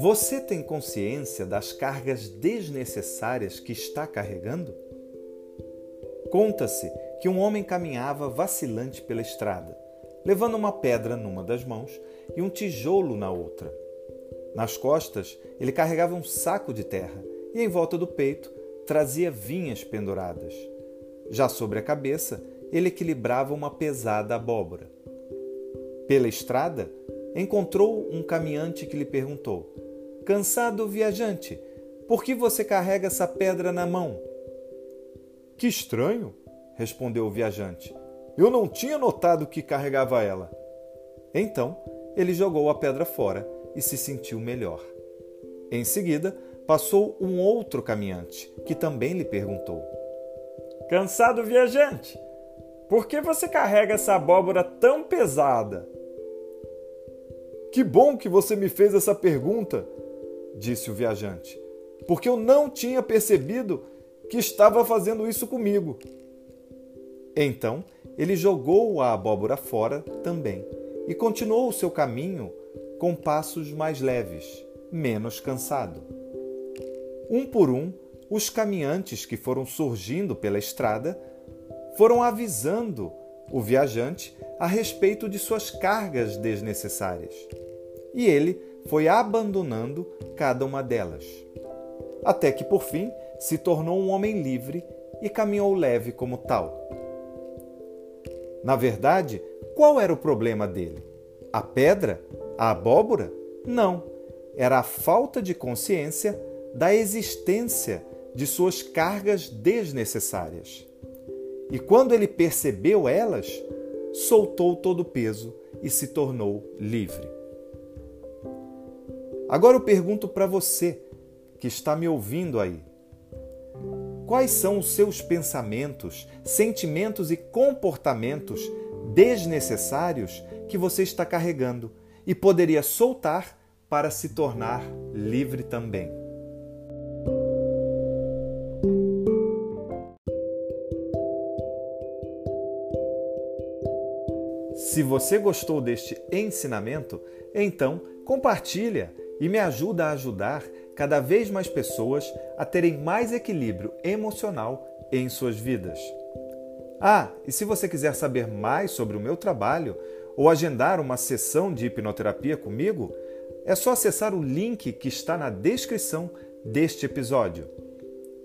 Você tem consciência das cargas desnecessárias que está carregando? Conta-se que um homem caminhava vacilante pela estrada, levando uma pedra numa das mãos e um tijolo na outra. Nas costas, ele carregava um saco de terra e em volta do peito trazia vinhas penduradas. Já sobre a cabeça, ele equilibrava uma pesada abóbora. Pela estrada, encontrou um caminhante que lhe perguntou: Cansado viajante, por que você carrega essa pedra na mão? Que estranho, respondeu o viajante. Eu não tinha notado que carregava ela. Então, ele jogou a pedra fora e se sentiu melhor. Em seguida, passou um outro caminhante, que também lhe perguntou: Cansado viajante, por que você carrega essa abóbora tão pesada? Que bom que você me fez essa pergunta, disse o viajante, porque eu não tinha percebido que estava fazendo isso comigo. Então ele jogou a abóbora fora também e continuou o seu caminho com passos mais leves, menos cansado. Um por um, os caminhantes que foram surgindo pela estrada foram avisando o viajante a respeito de suas cargas desnecessárias. E ele foi abandonando cada uma delas. Até que, por fim, se tornou um homem livre e caminhou leve como tal. Na verdade, qual era o problema dele? A pedra? A abóbora? Não. Era a falta de consciência da existência de suas cargas desnecessárias. E quando ele percebeu elas, soltou todo o peso e se tornou livre. Agora eu pergunto para você que está me ouvindo aí: quais são os seus pensamentos, sentimentos e comportamentos desnecessários que você está carregando e poderia soltar para se tornar livre também? Se você gostou deste ensinamento, então compartilha e me ajuda a ajudar cada vez mais pessoas a terem mais equilíbrio emocional em suas vidas. Ah, e se você quiser saber mais sobre o meu trabalho ou agendar uma sessão de hipnoterapia comigo, é só acessar o link que está na descrição deste episódio.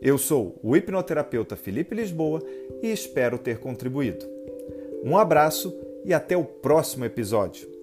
Eu sou o hipnoterapeuta Felipe Lisboa e espero ter contribuído. Um abraço e até o próximo episódio.